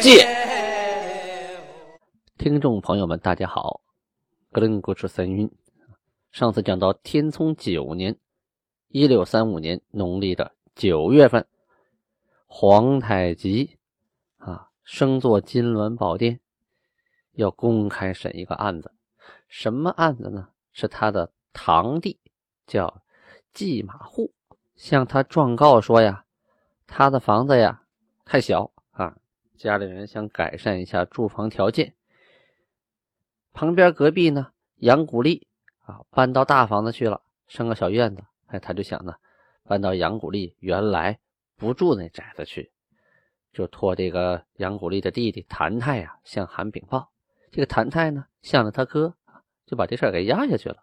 鉴》。听众朋友们，大家好，格林古出三晕。上次讲到天聪九年，一六三五年农历的九月份，皇太极啊升做金銮宝殿，要公开审一个案子。什么案子呢？是他的堂弟叫季马户，向他状告说呀，他的房子呀太小，家里人想改善一下住房条件。旁边隔壁呢，杨古丽啊，搬到大房子去了，生个小院子。哎，他就想呢，搬到杨古丽原来不住那宅子去，就托这个杨古丽的弟弟谭泰呀向韩禀报。这个谭泰呢，向着他哥，就把这事儿给压下去了。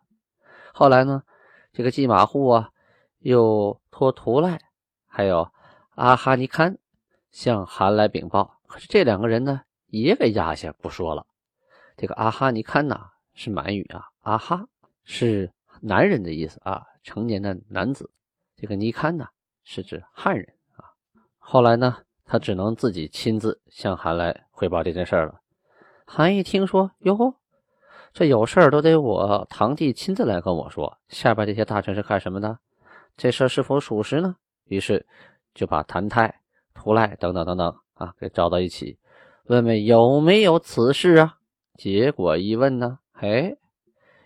后来呢，这个季马户啊，又托图赖还有阿哈尼堪向韩来禀报。可是这两个人呢，也给压下不说了。这个阿哈尼堪呐是满语啊，阿哈是男人的意思啊，成年的男子。这个尼堪呢是指汉人啊。后来呢，他只能自己亲自向韩来汇报这件事了。韩一听说，哟，这有事儿都得我堂弟亲自来跟我说，下边这些大臣是干什么的？这事儿是否属实呢？于是就把谭泰、图赖等等等等啊给招到一起，问问有没有此事啊？结果一问呢，哎，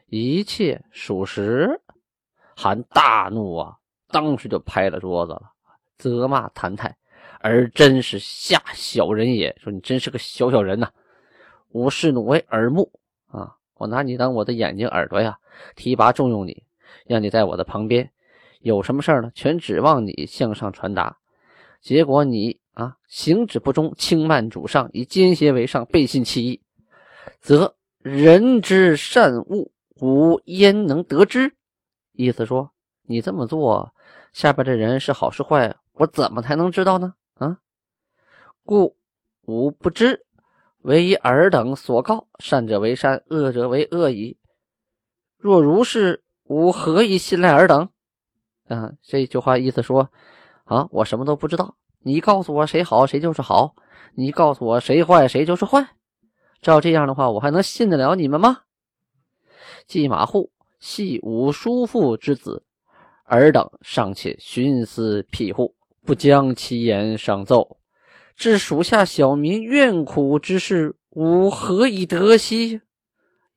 一切属实。韩大怒啊，当时就拍了桌子了，责骂谭泰，而真是下小人也。说你真是个小小人呐！无视奴为耳目啊，我拿你当我的眼睛耳朵呀，提拔重用你，让你在我的旁边，有什么事呢，全指望你向上传达。结果你啊，行止不忠，轻慢主上，以奸邪为上，背信弃义。则人之善恶，吾焉能得知？意思说，你这么做，下边的人是好是坏，我怎么才能知道呢？啊，故吾不知，唯以尔等所告，善者为善，恶者为恶矣。若如是，吾何以信赖尔等？啊，这句话意思说，啊，我什么都不知道，你告诉我谁好，谁就是好；你告诉我谁坏，谁就是坏。照这样的话，我还能信得了你们吗？季马户系五叔父之子，尔等尚且徇私庇护，不将其言上奏，致属下小民怨苦之事，吾何以得悉？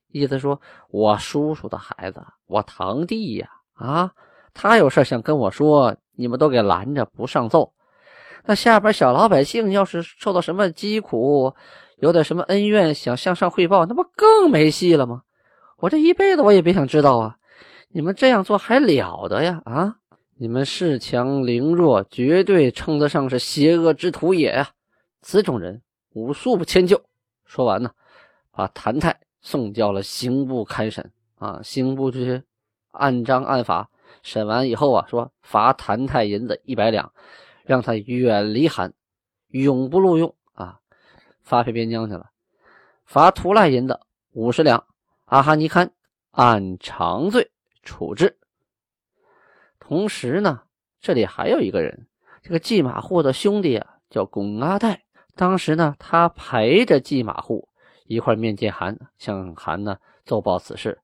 意思说，我叔叔的孩子，我堂弟呀，啊，他有事想跟我说，你们都给拦着不上奏。那下边小老百姓要是受到什么疾苦，有点什么恩怨想向上汇报，那不更没戏了吗？我这一辈子我也别想知道啊！你们这样做还了得呀？啊！你们恃强凌弱，绝对称得上是邪恶之徒也呀！此种人，吾恕不迁就。说完呢，把谭泰送交了刑部开审。啊，刑部这些按章按法审完以后啊，说罚谭泰银子一百两，让他远离韩，永不录用啊。发配边疆去了，罚图赖银子五十两。阿哈尼堪按常罪处置。同时呢，这里还有一个人，这个季马户的兄弟啊，叫巩阿代。当时呢，他陪着季马户一块面见韩，向韩呢奏报此事。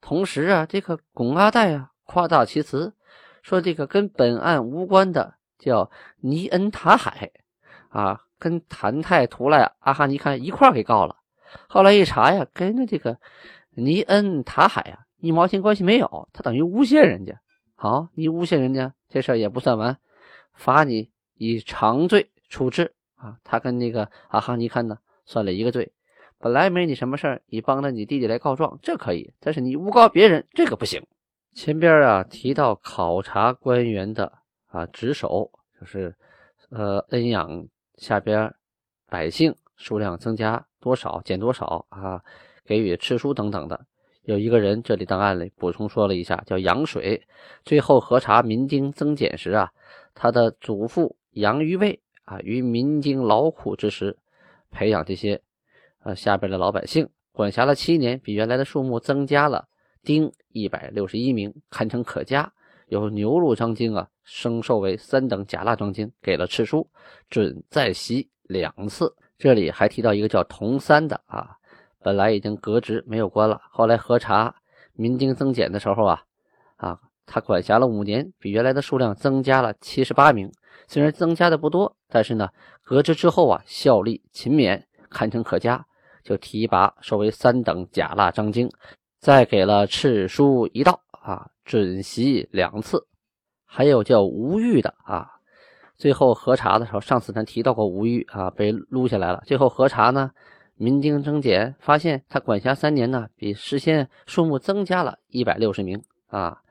同时啊，这个巩阿代啊，夸大其词，说这个跟本案无关的叫尼恩塔海啊。跟谭泰、图赖、阿哈尼堪一块给告了。后来一查呀，跟着这个尼恩塔海啊一毛钱关系没有，他等于诬陷人家。好，你诬陷人家，这事儿也不算完，罚你以长罪处置啊。他跟那个阿哈尼堪呢算了一个罪，本来没你什么事儿，你帮着你弟弟来告状，这可以；但是你诬告别人，这个不行。前边啊提到考察官员的啊职守，就是呃恩养。下边百姓数量增加多少减多少啊，给予吃书等等的。有一个人，这里档案里补充说了一下，叫杨水。最后核查民丁增减时啊，他的祖父杨于卫啊，于民丁劳苦之时，培养这些呃下边的老百姓，管辖了七年，比原来的数目增加了丁一百六十一名，堪称可嘉。由牛录章京啊升授为三等甲腊章京，给了敕书，准再袭两次。这里还提到一个叫童三的啊。本来已经革职没有官了，后来核查民丁增减的时候啊，啊，他管辖了五年，比原来的数量增加了七十八名。虽然增加的不多，但是呢，革职之后啊，效力勤勉，堪称可嘉，就提拔授为三等甲腊章京，再给了敕书一道啊，准袭两次。还有叫吴玉的啊，最后核查的时候，上次咱提到过吴玉啊，被撸下来了。最后核查呢？民丁增减，发现他管辖三年呢，比事先数目增加了一百六十名啊，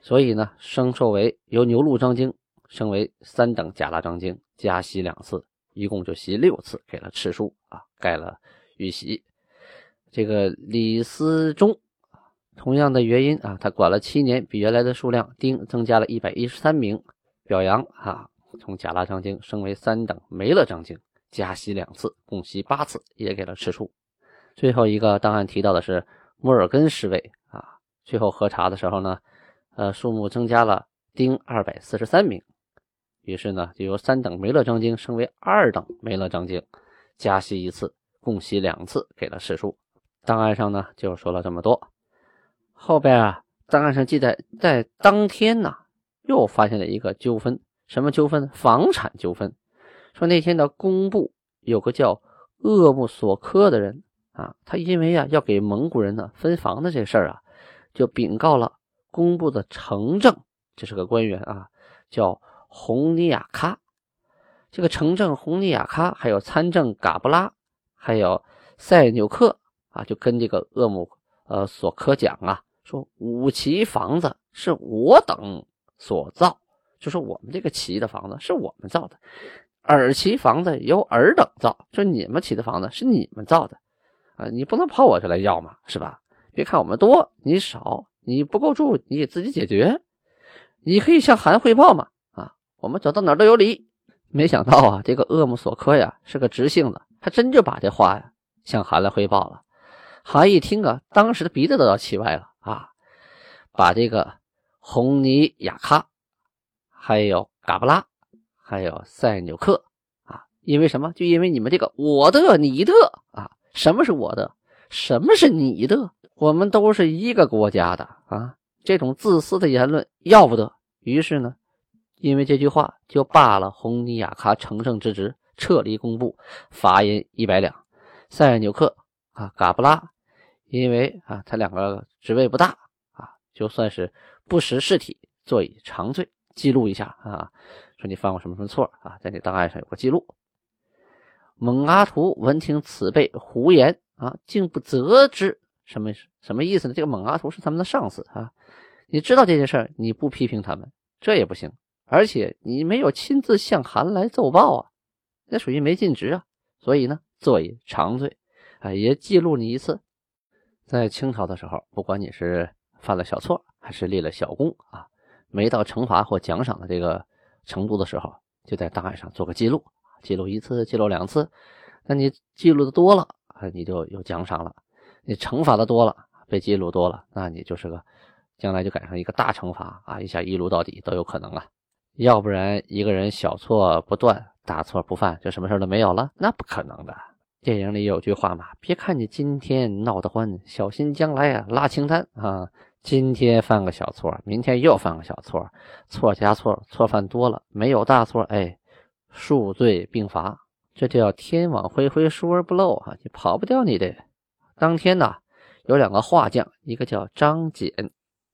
所以呢，升授为由牛录章京升为三等甲腊章京，加袭两次，一共就袭六次，给了敕书啊，盖了玉玺。这个李思忠，同样的原因啊，他管了七年，比原来的数量丁增加了一百一十三名，表扬啊，从甲拉章京升为三等梅勒章京。加息两次，共袭八次，也给了敕书。最后一个档案提到的是摩尔根侍卫啊，最后核查的时候呢，呃，数目增加了丁二百四十三名，于是呢，就由三等梅勒章京升为二等梅勒章京，加息一次，共袭两次，给了敕书。档案上呢就说了这么多。后边啊，档案上记载，在当天呢，又发现了一个纠纷，什么纠纷？房产纠纷。说那天的工部有个叫鄂木索科的人啊，他因为啊要给蒙古人呢分房子这事儿啊，就禀告了工部的城正，这是个官员啊，叫洪尼亚喀。这个城正洪尼亚喀，还有参政嘎布拉，还有塞纽克啊，就跟这个鄂木呃索科讲啊，说五旗房子是我等所造，就说我们这个旗的房子是我们造的。尔旗房子由尔等造，就你们起的房子是你们造的，啊，你不能跑我这来要嘛，是吧？别看我们多，你少，你不够住，你自己解决。你可以向韩汇报嘛，啊，我们走到哪都有理。没想到啊，这个鄂木索科呀是个直性子，他真就把这话呀向韩来汇报了。韩一听啊，当时的鼻子都要气歪了啊，把这个红尼雅喀还有嘎布拉。还有塞纽克啊，因为什么？就因为你们这个我的你的啊，什么是我的？什么是你的？我们都是一个国家的啊！这种自私的言论要不得。于是呢，因为这句话就罢了红尼雅卡乘胜之职，撤离工部，罚银一百两。塞纽克啊，嘎布拉，因为啊他两个职位不大啊，就算是不识事体，坐以长罪。记录一下啊。说你犯过什么什么错啊？在你档案上有个记录。蒙阿图闻听此辈胡言啊，竟不责之，什么什么意思呢？这个蒙阿图是他们的上司啊，你知道这件事儿，你不批评他们，这也不行。而且你没有亲自向韩来奏报啊，那属于没尽职啊。所以呢，坐以长罪啊，也记录你一次。在清朝的时候，不管你是犯了小错，还是立了小功啊，没到惩罚或奖赏的这个。程度的时候，就在档案上做个记录，记录一次，记录两次。那你记录的多了啊，你就有奖赏了；你惩罚的多了，被记录多了，那你就是个将来就赶上一个大惩罚啊，一下一撸到底都有可能啊。要不然一个人小错不断，大错不犯，就什么事都没有了，那不可能的。电影里有句话嘛，别看你今天闹得欢，小心将来啊拉清单啊。今天犯个小错，明天又犯个小错，错加错，错犯多了，没有大错，哎，数罪并罚，这叫天网恢恢，疏而不漏啊！你跑不掉你的。当天呢，有两个画匠，一个叫张简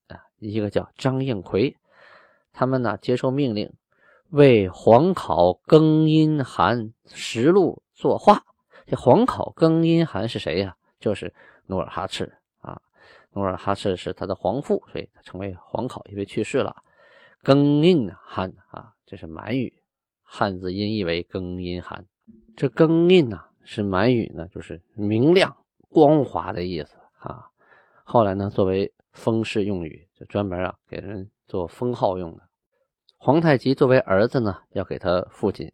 啊，一个叫张应奎，他们呢接受命令，为皇考更阴寒实录作画。这皇考更阴汗是谁呀？就是努尔哈赤啊。努尔哈赤是他的皇父，所以他成为皇考，因为去世了。更印汗啊，这是满语，汉字音译为更阴汗。这更印呐，是满语呢，就是明亮、光滑的意思啊。后来呢，作为封氏用语，就专门啊给人做封号用的。皇太极作为儿子呢，要给他父亲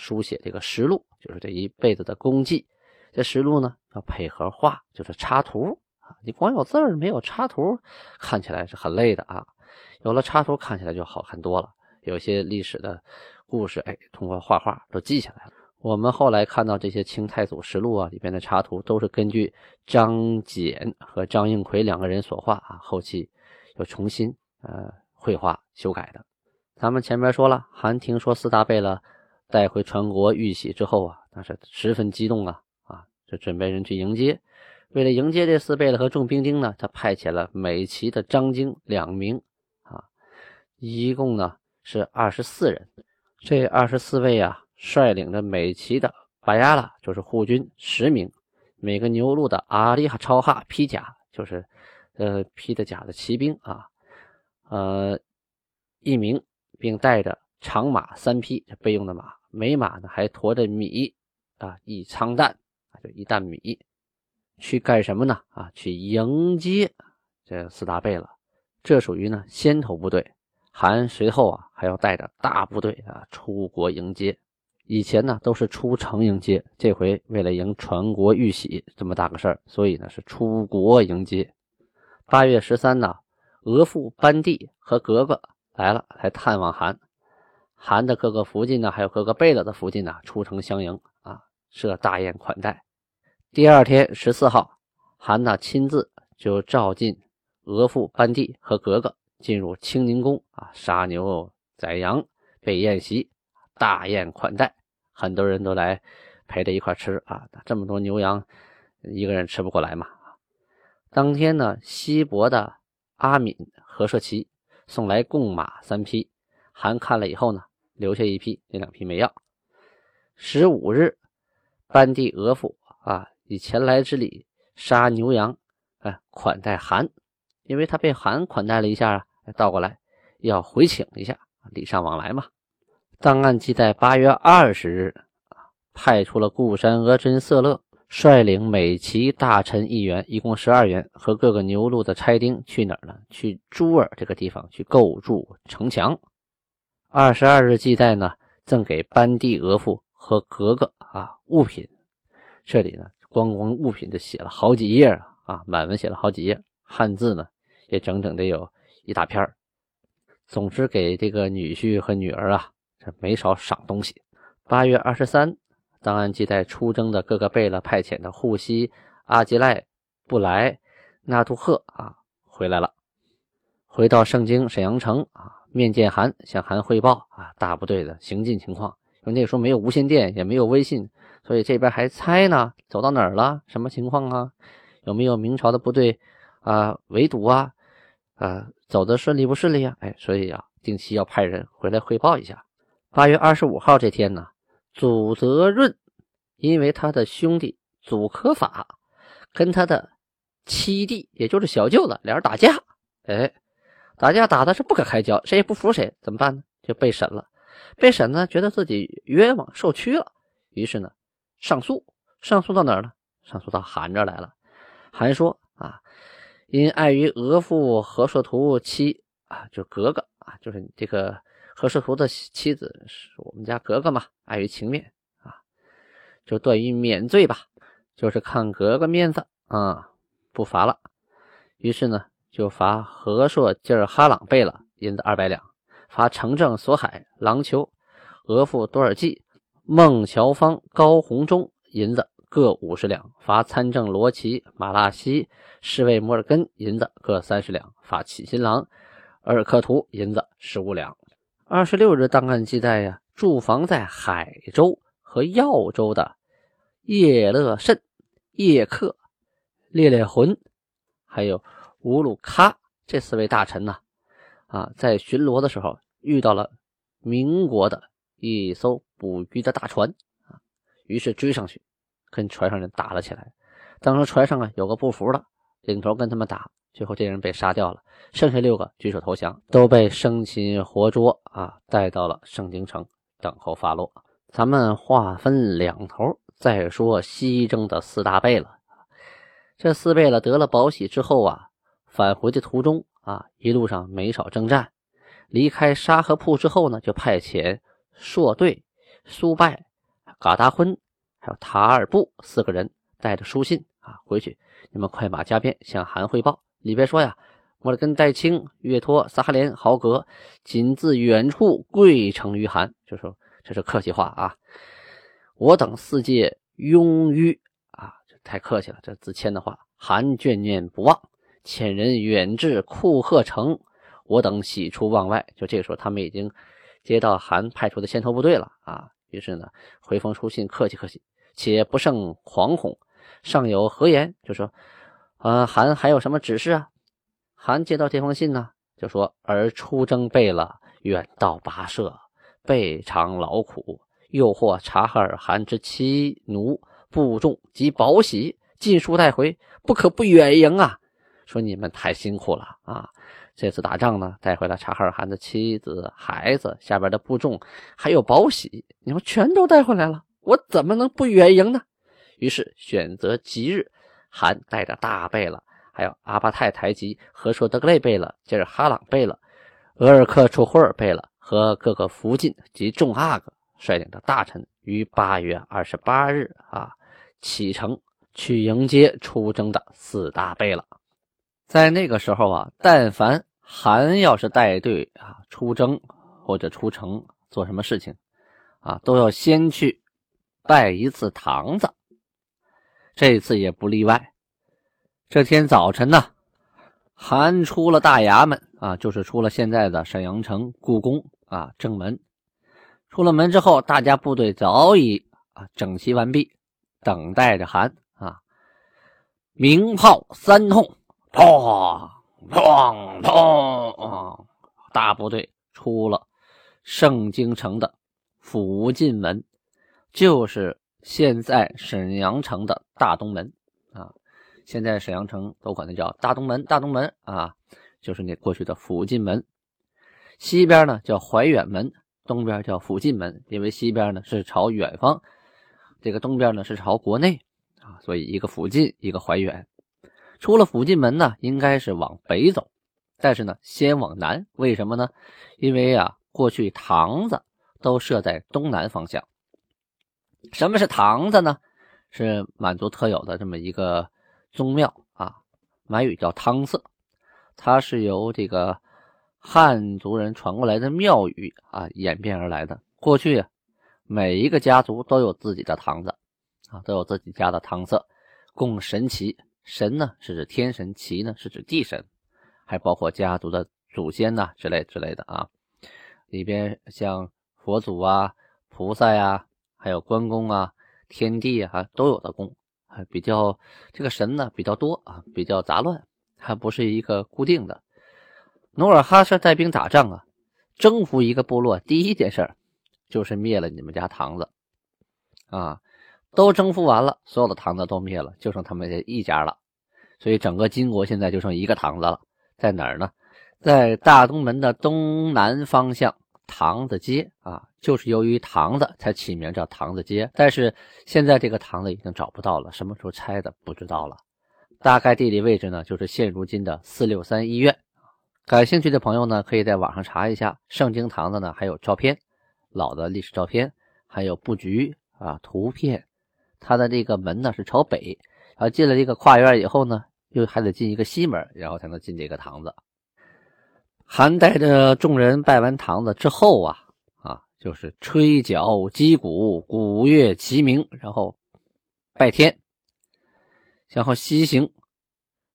书写这个实录，就是这一辈子的功绩。这实录呢要配合画，就是插图啊。你光有字儿没有插图，看起来是很累的啊。有了插图，看起来就好看多了。有些历史的故事，哎，通过画画都记下来了。我们后来看到这些清太祖实录啊里边的插图，都是根据张謇和张应奎两个人所画啊，后期又重新呃绘画修改的。咱们前面说了，韩廷说四大贝勒带回传国玉玺之后啊，那是十分激动啊啊，就准备人去迎接。为了迎接这四贝勒和众兵丁呢，他派遣了美旗的张京两名啊，一共呢是二十四人。这二十四位啊，率领着美旗的巴亚拉，就是护军十名；每个牛录的阿里哈超哈披甲，就是呃披的甲的骑兵啊，呃一名。并带着长马三匹，备用的马，每马呢还驮着米啊，一仓担啊，就一担米，去干什么呢？啊，去迎接这四大贝了。这属于呢先头部队，韩随后啊还要带着大部队啊出国迎接。以前呢都是出城迎接，这回为了迎传国玉玺这么大个事儿，所以呢是出国迎接。八月十三呢，额驸班第和格格。来了，来探望韩。韩的各个福晋呢，还有各个贝勒的福晋呢，出城相迎啊，设大宴款待。第二天十四号，韩呢亲自就召进额驸班第和格格进入清宁宫啊，杀牛宰羊，备宴席，大宴款待。很多人都来陪着一块吃啊，这么多牛羊，一个人吃不过来嘛。当天呢，西伯的阿敏和社奇。送来贡马三匹，韩看了以后呢，留下一批，那两批没要。十五日，班第额驸啊，以前来之礼杀牛羊，哎，款待韩，因为他被韩款待了一下啊，倒过来要回请一下，礼尚往来嘛。档案记载，八月二十日，派出了固山额真色勒。率领美旗大臣一员，一共十二员，和各个牛录的差丁去哪儿呢？去朱尔这个地方去构筑城墙。二十二日记载呢，赠给班第额驸和格格啊物品。这里呢，光光物品就写了好几页啊，满文写了好几页，汉字呢也整整得有一大篇总之，给这个女婿和女儿啊，这没少赏东西。八月二十三。档案记载，出征的各个贝勒派遣的护西、阿吉赖、布莱、纳杜赫啊回来了，回到盛京沈阳城啊，面见韩，向韩汇报啊大部队的行进情况。因为那时候没有无线电，也没有微信，所以这边还猜呢，走到哪儿了，什么情况啊？有没有明朝的部队啊围堵啊？啊，走的顺利不顺利啊？哎，所以啊，定期要派人回来汇报一下。八月二十五号这天呢。祖泽润，因为他的兄弟祖可法跟他的七弟，也就是小舅子，俩人打架，哎，打架打的是不可开交，谁也不服谁，怎么办呢？就被审了。被审呢，觉得自己冤枉，受屈了，于是呢，上诉。上诉到哪儿呢？上诉到韩这来了。韩说啊，因碍于额驸和硕图妻啊，就格格啊，就是这个。何世图的妻子是我们家格格嘛，碍于情面啊，就断于免罪吧，就是看格格面子啊，不罚了。于是呢，就罚和硕吉尔哈朗贝勒银子二百两，罚城正索海郎丘额驸多尔济孟乔芳高洪忠银子各五十两，罚参政罗奇马拉西侍卫摩尔根银子各三十两，罚启新郎尔克图银子十五两。二十六日档案记载呀，驻防在海州和耀州的叶乐慎、叶克、烈烈浑，还有乌鲁喀这四位大臣呢，啊，在巡逻的时候遇到了民国的一艘捕鱼的大船啊，于是追上去跟船上人打了起来。当时船上啊有个不服的，领头跟他们打。最后这人被杀掉了，剩下六个举手投降，都被生擒活捉啊，带到了盛京城等候发落。咱们话分两头，再说西征的四大贝勒，这四贝勒得了宝玺之后啊，返回的途中啊，一路上没少征战。离开沙河铺之后呢，就派遣硕队、苏拜、嘎达婚，还有塔尔布四个人带着书信啊回去。你们快马加鞭向韩汇报。里边说呀，摩尔根、戴青、岳托、萨哈连、豪格仅自远处跪诚于韩，就说这是客气话啊。我等四界拥于啊，这太客气了，这自谦的话。韩眷念不忘，遣人远至库赫城。我等喜出望外，就这个时候，他们已经接到韩派出的先头部队了啊。于是呢，回封书信，客气客气，且不胜惶恐。尚有何言？就说，呃，韩还有什么指示啊？韩接到这封信呢，就说：而出征备了，远道跋涉，备尝劳苦，又获察哈尔汗之妻奴部众及宝玺尽数带回，不可不远迎啊！说你们太辛苦了啊！这次打仗呢，带回了察哈尔汗的妻子、孩子、下边的部众，还有宝玺，你们全都带回来了，我怎么能不远迎呢？于是选择吉日，韩带着大贝勒，还有阿巴泰台吉和硕德格类贝勒、接着哈朗贝勒、额尔克楚霍尔贝勒和各个福晋及众阿哥率领的大臣，于八月二十八日啊启程去迎接出征的四大贝勒。在那个时候啊，但凡韩要是带队啊出征或者出城做什么事情，啊，都要先去拜一次堂子。这次也不例外。这天早晨呢，韩出了大衙门啊，就是出了现在的沈阳城故宫啊正门。出了门之后，大家部队早已啊整齐完毕，等待着韩啊。鸣炮三通，砰！砰砰！大部队出了盛京城的福晋门，就是现在沈阳城的大东门啊。现在沈阳城都管它叫大东门，大东门啊，就是那过去的福晋门。西边呢叫怀远门，东边叫福晋门，因为西边呢是朝远方，这个东边呢是朝国内啊，所以一个福晋，一个怀远。出了福晋门呢，应该是往北走，但是呢，先往南。为什么呢？因为啊，过去堂子都设在东南方向。什么是堂子呢？是满族特有的这么一个宗庙啊，满语叫汤色，它是由这个汉族人传过来的庙宇啊演变而来的。过去啊，每一个家族都有自己的堂子啊，都有自己家的汤色，供神祇。神呢是指天神，奇呢是指地神，还包括家族的祖先呐之类之类的啊。里边像佛祖啊、菩萨呀，还有关公啊、天地啊都有的供，还比较这个神呢比较多啊，比较杂乱，还不是一个固定的。努尔哈赤带兵打仗啊，征服一个部落，第一件事就是灭了你们家堂子啊。都征服完了，所有的堂子都灭了，就剩他们这一家了。所以整个金国现在就剩一个堂子了，在哪儿呢？在大东门的东南方向，堂子街啊，就是由于堂子才起名叫堂子街。但是现在这个堂子已经找不到了，什么时候拆的不知道了。大概地理位置呢，就是现如今的四六三医院。感兴趣的朋友呢，可以在网上查一下盛京堂子呢，还有照片，老的历史照片，还有布局啊图片。他的这个门呢是朝北，然后进了这个跨院以后呢，又还得进一个西门，然后才能进这个堂子。韩带着众人拜完堂子之后啊，啊，就是吹角击鼓，鼓乐齐鸣，然后拜天，然后西行，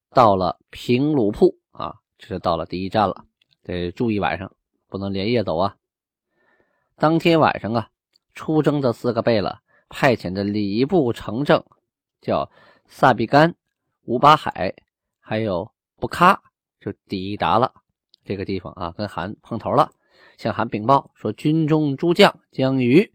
到了平鲁铺啊，这是到了第一站了，得住一晚上不能连夜走啊。当天晚上啊，出征的四个贝勒。派遣的礼部丞正叫萨比干、吴巴海，还有布喀，就抵达了这个地方啊，跟韩碰头了，向韩禀报说，军中诸将将于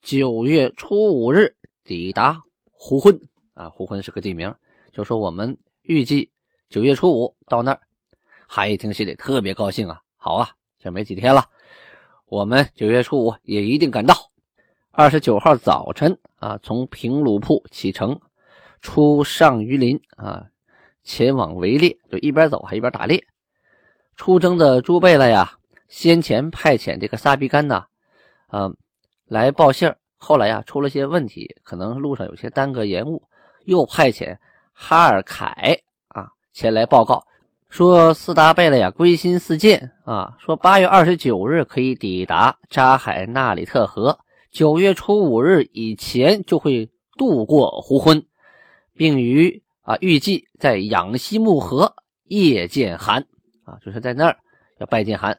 九月初五日抵达胡浑啊，胡浑是个地名，就说我们预计九月初五到那儿。韩一听心里特别高兴啊，好啊，这没几天了，我们九月初五也一定赶到。二十九号早晨啊，从平鲁铺启程，出上榆林啊，前往围猎，就一边走还一边打猎。出征的朱贝勒呀，先前派遣这个萨比干呐，嗯，来报信后来呀出了些问题，可能路上有些耽搁延误，又派遣哈尔凯啊前来报告，说斯达贝勒呀归心似箭啊，说八月二十九日可以抵达扎海纳里特河。九月初五日以前就会渡过胡昏，并于啊预计在养西木河夜见韩啊，就是在那儿要拜见韩。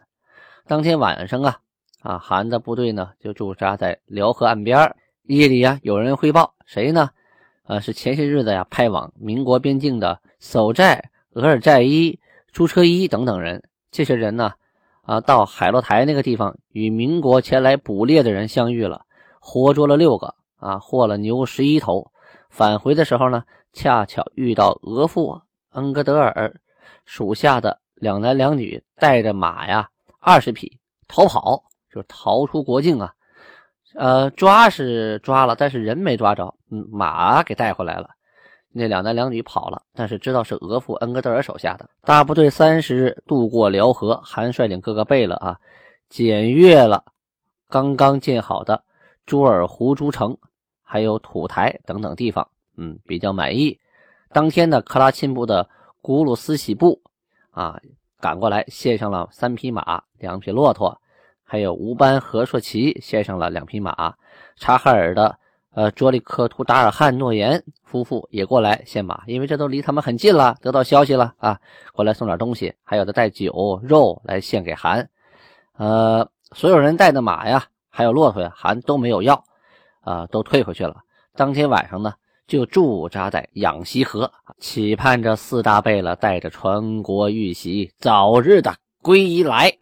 当天晚上啊啊，韩的部队呢就驻扎在辽河岸边。夜里啊，有人汇报谁呢？啊，是前些日子呀派往民国边境的守寨额尔寨伊、朱车伊等等人。这些人呢？啊，到海洛台那个地方，与民国前来捕猎的人相遇了，活捉了六个，啊，获了牛十一头。返回的时候呢，恰巧遇到额驸恩格德尔属下的两男两女，带着马呀二十匹逃跑，就逃出国境啊。呃，抓是抓了，但是人没抓着，嗯，马给带回来了。那两男两女跑了，但是知道是额驸恩格德尔手下的大部队。三十日渡过辽河，韩率领各个贝勒啊，检阅了刚刚建好的朱尔湖诸城，还有土台等等地方，嗯，比较满意。当天呢，克拉沁部的古鲁斯喜部啊赶过来，献上了三匹马、两匹骆驼，还有吴班和硕奇献上了两匹马。察哈尔的。呃，卓里克图达尔汗诺言夫妇也过来献马，因为这都离他们很近了，得到消息了啊，过来送点东西，还有的带酒肉来献给韩。呃，所有人带的马呀，还有骆驼呀，韩都没有要，啊，都退回去了。当天晚上呢，就驻扎在养西河，期盼着四大贝勒带着传国玉玺早日的归来。